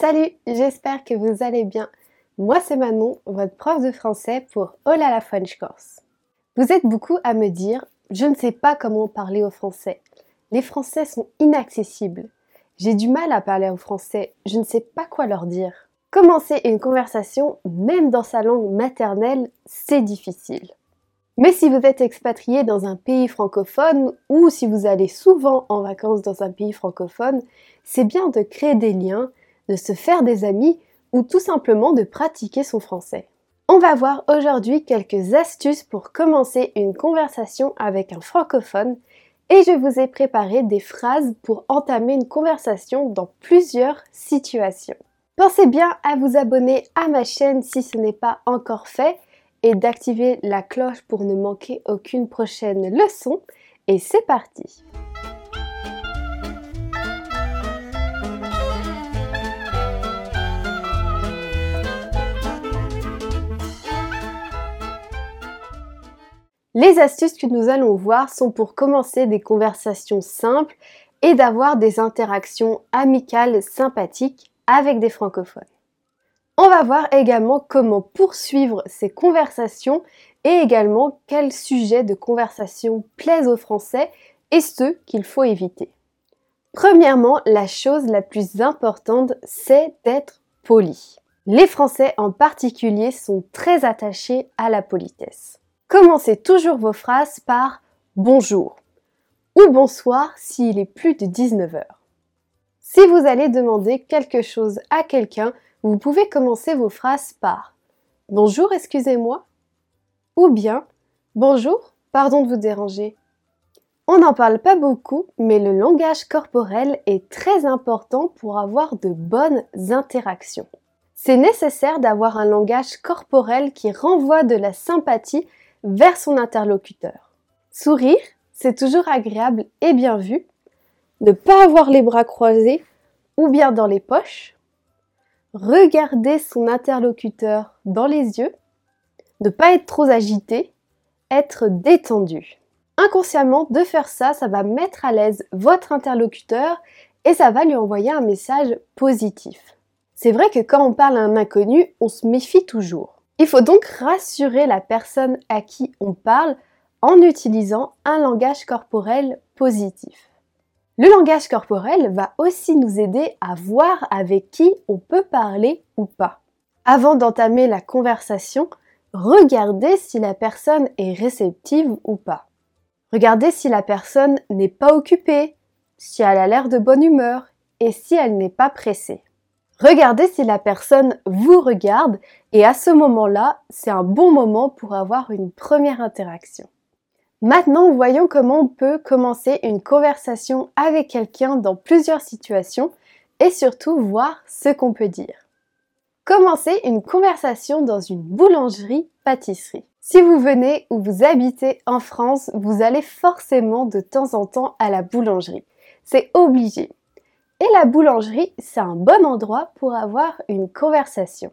Salut, j'espère que vous allez bien. Moi c'est Manon, votre prof de français pour Oh la la French Course. Vous êtes beaucoup à me dire, je ne sais pas comment parler au français. Les français sont inaccessibles. J'ai du mal à parler au français, je ne sais pas quoi leur dire. Commencer une conversation, même dans sa langue maternelle, c'est difficile. Mais si vous êtes expatrié dans un pays francophone ou si vous allez souvent en vacances dans un pays francophone, c'est bien de créer des liens, de se faire des amis ou tout simplement de pratiquer son français. On va voir aujourd'hui quelques astuces pour commencer une conversation avec un francophone et je vous ai préparé des phrases pour entamer une conversation dans plusieurs situations. Pensez bien à vous abonner à ma chaîne si ce n'est pas encore fait et d'activer la cloche pour ne manquer aucune prochaine leçon. Et c'est parti Les astuces que nous allons voir sont pour commencer des conversations simples et d'avoir des interactions amicales sympathiques avec des francophones. On va voir également comment poursuivre ces conversations et également quels sujets de conversation plaisent aux Français et ceux qu'il faut éviter. Premièrement, la chose la plus importante, c'est d'être poli. Les Français en particulier sont très attachés à la politesse. Commencez toujours vos phrases par bonjour ou bonsoir s'il est plus de 19h. Si vous allez demander quelque chose à quelqu'un, vous pouvez commencer vos phrases par Bonjour, excusez-moi ou bien Bonjour, pardon de vous déranger. On n'en parle pas beaucoup, mais le langage corporel est très important pour avoir de bonnes interactions. C'est nécessaire d'avoir un langage corporel qui renvoie de la sympathie vers son interlocuteur. Sourire, c'est toujours agréable et bien vu. Ne pas avoir les bras croisés ou bien dans les poches. Regarder son interlocuteur dans les yeux. Ne pas être trop agité. Être détendu. Inconsciemment, de faire ça, ça va mettre à l'aise votre interlocuteur et ça va lui envoyer un message positif. C'est vrai que quand on parle à un inconnu, on se méfie toujours. Il faut donc rassurer la personne à qui on parle en utilisant un langage corporel positif. Le langage corporel va aussi nous aider à voir avec qui on peut parler ou pas. Avant d'entamer la conversation, regardez si la personne est réceptive ou pas. Regardez si la personne n'est pas occupée, si elle a l'air de bonne humeur et si elle n'est pas pressée. Regardez si la personne vous regarde et à ce moment-là, c'est un bon moment pour avoir une première interaction. Maintenant, voyons comment on peut commencer une conversation avec quelqu'un dans plusieurs situations et surtout voir ce qu'on peut dire. Commencez une conversation dans une boulangerie-pâtisserie. Si vous venez ou vous habitez en France, vous allez forcément de temps en temps à la boulangerie. C'est obligé. Et la boulangerie, c'est un bon endroit pour avoir une conversation.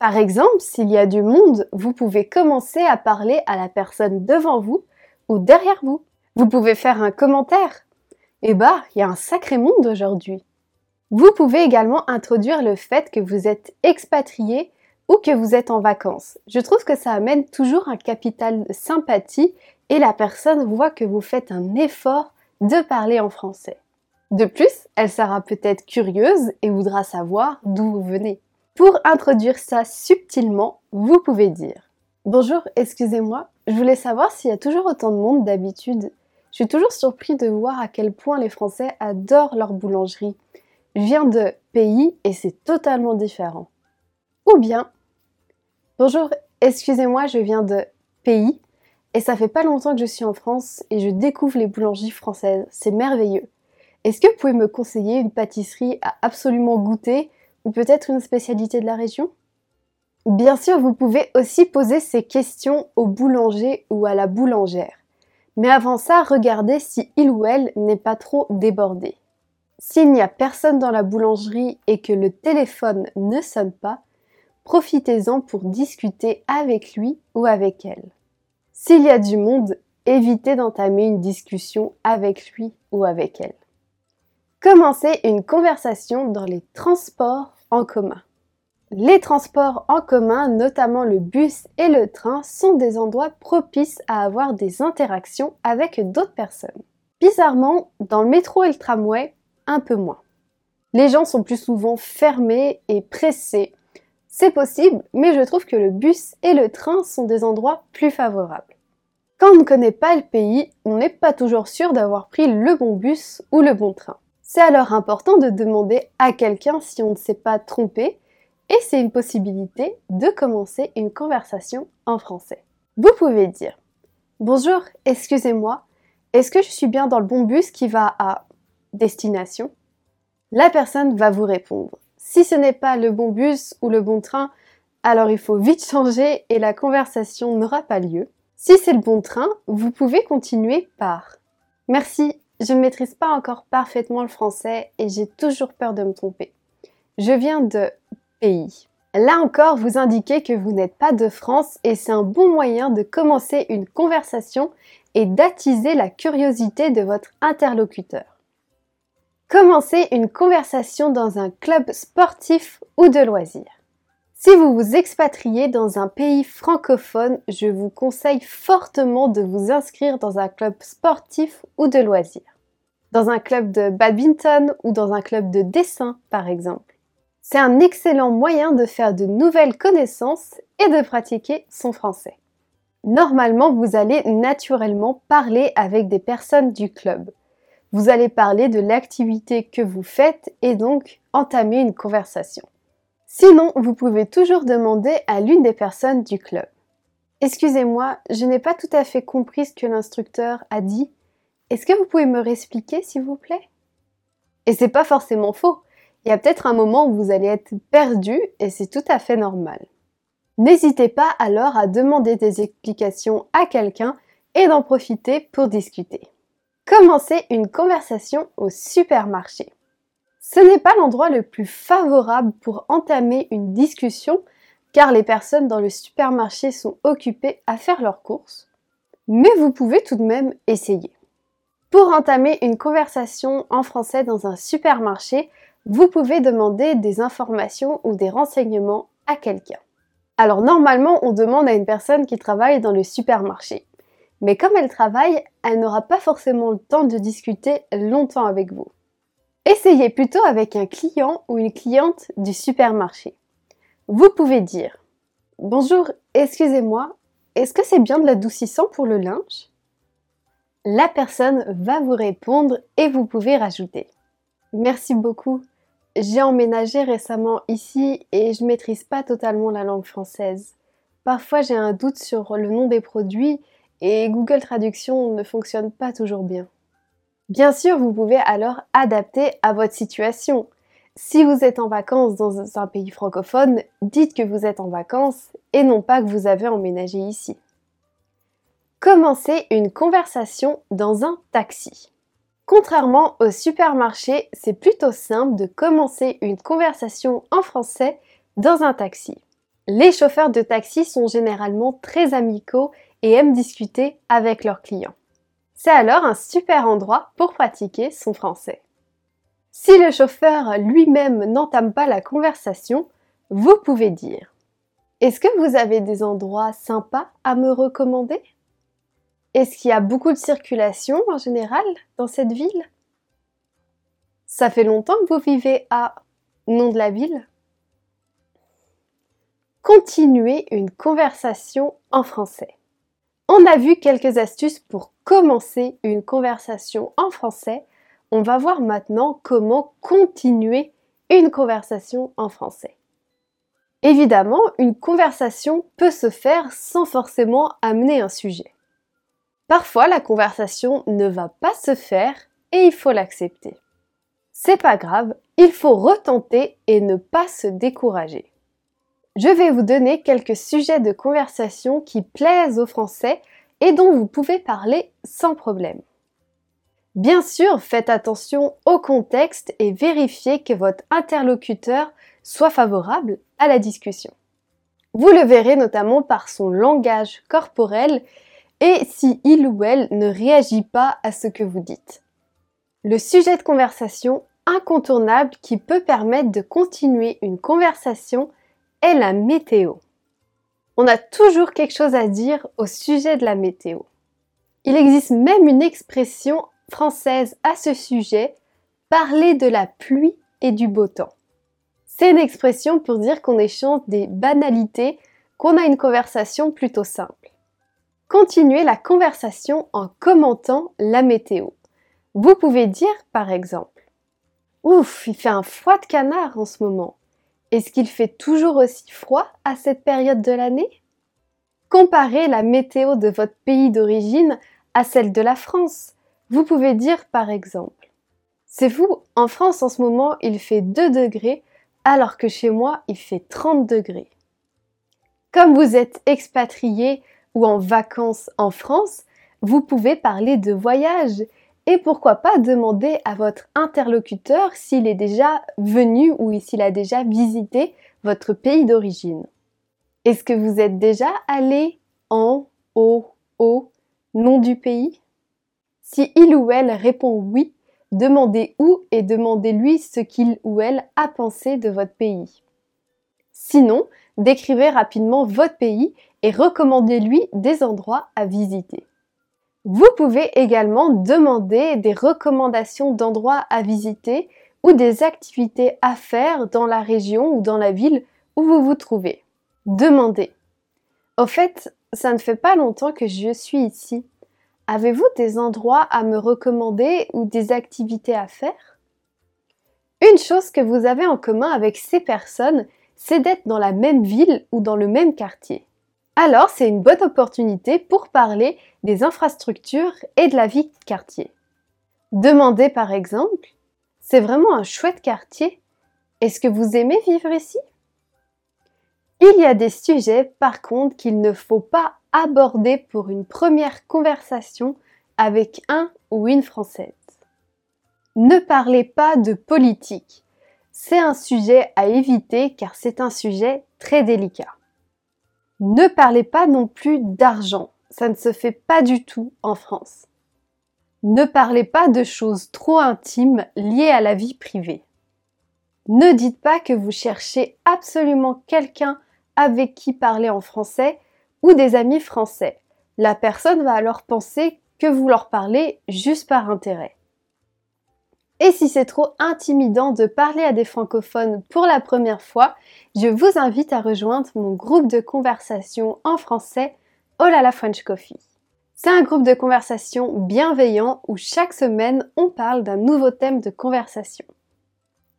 Par exemple, s'il y a du monde, vous pouvez commencer à parler à la personne devant vous ou derrière vous. Vous pouvez faire un commentaire. Eh bah, il y a un sacré monde aujourd'hui. Vous pouvez également introduire le fait que vous êtes expatrié ou que vous êtes en vacances. Je trouve que ça amène toujours un capital de sympathie et la personne voit que vous faites un effort de parler en français. De plus, elle sera peut-être curieuse et voudra savoir d'où vous venez. Pour introduire ça subtilement, vous pouvez dire Bonjour, excusez-moi, je voulais savoir s'il y a toujours autant de monde d'habitude. Je suis toujours surpris de voir à quel point les Français adorent leur boulangerie. Je viens de pays et c'est totalement différent. Ou bien Bonjour, excusez-moi, je viens de pays et ça fait pas longtemps que je suis en France et je découvre les boulangeries françaises. C'est merveilleux. Est-ce que vous pouvez me conseiller une pâtisserie à absolument goûter ou peut-être une spécialité de la région? Bien sûr, vous pouvez aussi poser ces questions au boulanger ou à la boulangère. Mais avant ça, regardez si il ou elle n'est pas trop débordé. S'il n'y a personne dans la boulangerie et que le téléphone ne sonne pas, profitez-en pour discuter avec lui ou avec elle. S'il y a du monde, évitez d'entamer une discussion avec lui ou avec elle. Commencez une conversation dans les transports en commun. Les transports en commun, notamment le bus et le train, sont des endroits propices à avoir des interactions avec d'autres personnes. Bizarrement, dans le métro et le tramway, un peu moins. Les gens sont plus souvent fermés et pressés. C'est possible, mais je trouve que le bus et le train sont des endroits plus favorables. Quand on ne connaît pas le pays, on n'est pas toujours sûr d'avoir pris le bon bus ou le bon train. C'est alors important de demander à quelqu'un si on ne s'est pas trompé et c'est une possibilité de commencer une conversation en français. Vous pouvez dire Bonjour, excusez-moi, est-ce que je suis bien dans le bon bus qui va à destination? La personne va vous répondre. Si ce n'est pas le bon bus ou le bon train, alors il faut vite changer et la conversation n'aura pas lieu. Si c'est le bon train, vous pouvez continuer par Merci, je ne maîtrise pas encore parfaitement le français et j'ai toujours peur de me tromper. Je viens de pays. Là encore, vous indiquez que vous n'êtes pas de France et c'est un bon moyen de commencer une conversation et d'attiser la curiosité de votre interlocuteur. Commencez une conversation dans un club sportif ou de loisirs. Si vous vous expatriez dans un pays francophone, je vous conseille fortement de vous inscrire dans un club sportif ou de loisirs. Dans un club de badminton ou dans un club de dessin, par exemple. C'est un excellent moyen de faire de nouvelles connaissances et de pratiquer son français. Normalement, vous allez naturellement parler avec des personnes du club. Vous allez parler de l'activité que vous faites et donc entamer une conversation. Sinon, vous pouvez toujours demander à l'une des personnes du club. Excusez-moi, je n'ai pas tout à fait compris ce que l'instructeur a dit. Est-ce que vous pouvez me réexpliquer, s'il vous plaît? Et c'est pas forcément faux. Il y a peut-être un moment où vous allez être perdu et c'est tout à fait normal. N'hésitez pas alors à demander des explications à quelqu'un et d'en profiter pour discuter. Commencez une conversation au supermarché. Ce n'est pas l'endroit le plus favorable pour entamer une discussion car les personnes dans le supermarché sont occupées à faire leurs courses, mais vous pouvez tout de même essayer. Pour entamer une conversation en français dans un supermarché, vous pouvez demander des informations ou des renseignements à quelqu'un. Alors normalement, on demande à une personne qui travaille dans le supermarché. Mais comme elle travaille, elle n'aura pas forcément le temps de discuter longtemps avec vous. Essayez plutôt avec un client ou une cliente du supermarché. Vous pouvez dire Bonjour, excusez-moi, est-ce que c'est bien de l'adoucissant pour le linge? La personne va vous répondre et vous pouvez rajouter Merci beaucoup. J'ai emménagé récemment ici et je maîtrise pas totalement la langue française. Parfois j'ai un doute sur le nom des produits et Google Traduction ne fonctionne pas toujours bien. Bien sûr, vous pouvez alors adapter à votre situation. Si vous êtes en vacances dans un pays francophone, dites que vous êtes en vacances et non pas que vous avez emménagé ici. Commencez une conversation dans un taxi. Contrairement au supermarché, c'est plutôt simple de commencer une conversation en français dans un taxi. Les chauffeurs de taxi sont généralement très amicaux et aiment discuter avec leurs clients. C'est alors un super endroit pour pratiquer son français. Si le chauffeur lui-même n'entame pas la conversation, vous pouvez dire Est-ce que vous avez des endroits sympas à me recommander? Est-ce qu'il y a beaucoup de circulation en général dans cette ville? Ça fait longtemps que vous vivez à nom de la ville? Continuez une conversation en français. On a vu quelques astuces pour commencer une conversation en français. On va voir maintenant comment continuer une conversation en français. Évidemment, une conversation peut se faire sans forcément amener un sujet. Parfois, la conversation ne va pas se faire et il faut l'accepter. C'est pas grave, il faut retenter et ne pas se décourager. Je vais vous donner quelques sujets de conversation qui plaisent aux Français et dont vous pouvez parler sans problème. Bien sûr, faites attention au contexte et vérifiez que votre interlocuteur soit favorable à la discussion. Vous le verrez notamment par son langage corporel et si il ou elle ne réagit pas à ce que vous dites. Le sujet de conversation incontournable qui peut permettre de continuer une conversation est la météo. On a toujours quelque chose à dire au sujet de la météo. Il existe même une expression française à ce sujet, parler de la pluie et du beau temps. C'est une expression pour dire qu'on échange des banalités, qu'on a une conversation plutôt simple. Continuez la conversation en commentant la météo. Vous pouvez dire par exemple Ouf, il fait un froid de canard en ce moment. Est-ce qu'il fait toujours aussi froid à cette période de l'année? Comparez la météo de votre pays d'origine à celle de la France. Vous pouvez dire par exemple C'est vous, en France en ce moment il fait 2 degrés alors que chez moi il fait 30 degrés. Comme vous êtes expatrié ou en vacances en France, vous pouvez parler de voyage et pourquoi pas demander à votre interlocuteur s'il est déjà venu ou s'il a déjà visité votre pays d'origine. Est-ce que vous êtes déjà allé en, au, au, nom du pays? Si il ou elle répond oui, demandez où et demandez-lui ce qu'il ou elle a pensé de votre pays. Sinon, décrivez rapidement votre pays et recommandez-lui des endroits à visiter. Vous pouvez également demander des recommandations d'endroits à visiter ou des activités à faire dans la région ou dans la ville où vous vous trouvez. Demandez. Au fait, ça ne fait pas longtemps que je suis ici. Avez-vous des endroits à me recommander ou des activités à faire? Une chose que vous avez en commun avec ces personnes, c'est d'être dans la même ville ou dans le même quartier. Alors c'est une bonne opportunité pour parler des infrastructures et de la vie de quartier. Demandez par exemple, c'est vraiment un chouette quartier Est-ce que vous aimez vivre ici? Il y a des sujets par contre qu'il ne faut pas aborder pour une première conversation avec un ou une Française. Ne parlez pas de politique. C'est un sujet à éviter car c'est un sujet très délicat. Ne parlez pas non plus d'argent. Ça ne se fait pas du tout en France. Ne parlez pas de choses trop intimes liées à la vie privée. Ne dites pas que vous cherchez absolument quelqu'un avec qui parler en français ou des amis français. La personne va alors penser que vous leur parlez juste par intérêt. Et si c'est trop intimidant de parler à des francophones pour la première fois, je vous invite à rejoindre mon groupe de conversation en français Oh la French Coffee. C'est un groupe de conversation bienveillant où chaque semaine on parle d'un nouveau thème de conversation.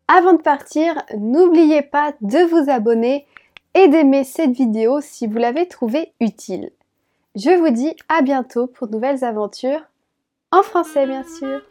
Avant de partir, n'oubliez pas de vous abonner et d'aimer cette vidéo si vous l'avez trouvée utile. Je vous dis à bientôt pour nouvelles aventures, en français bien sûr.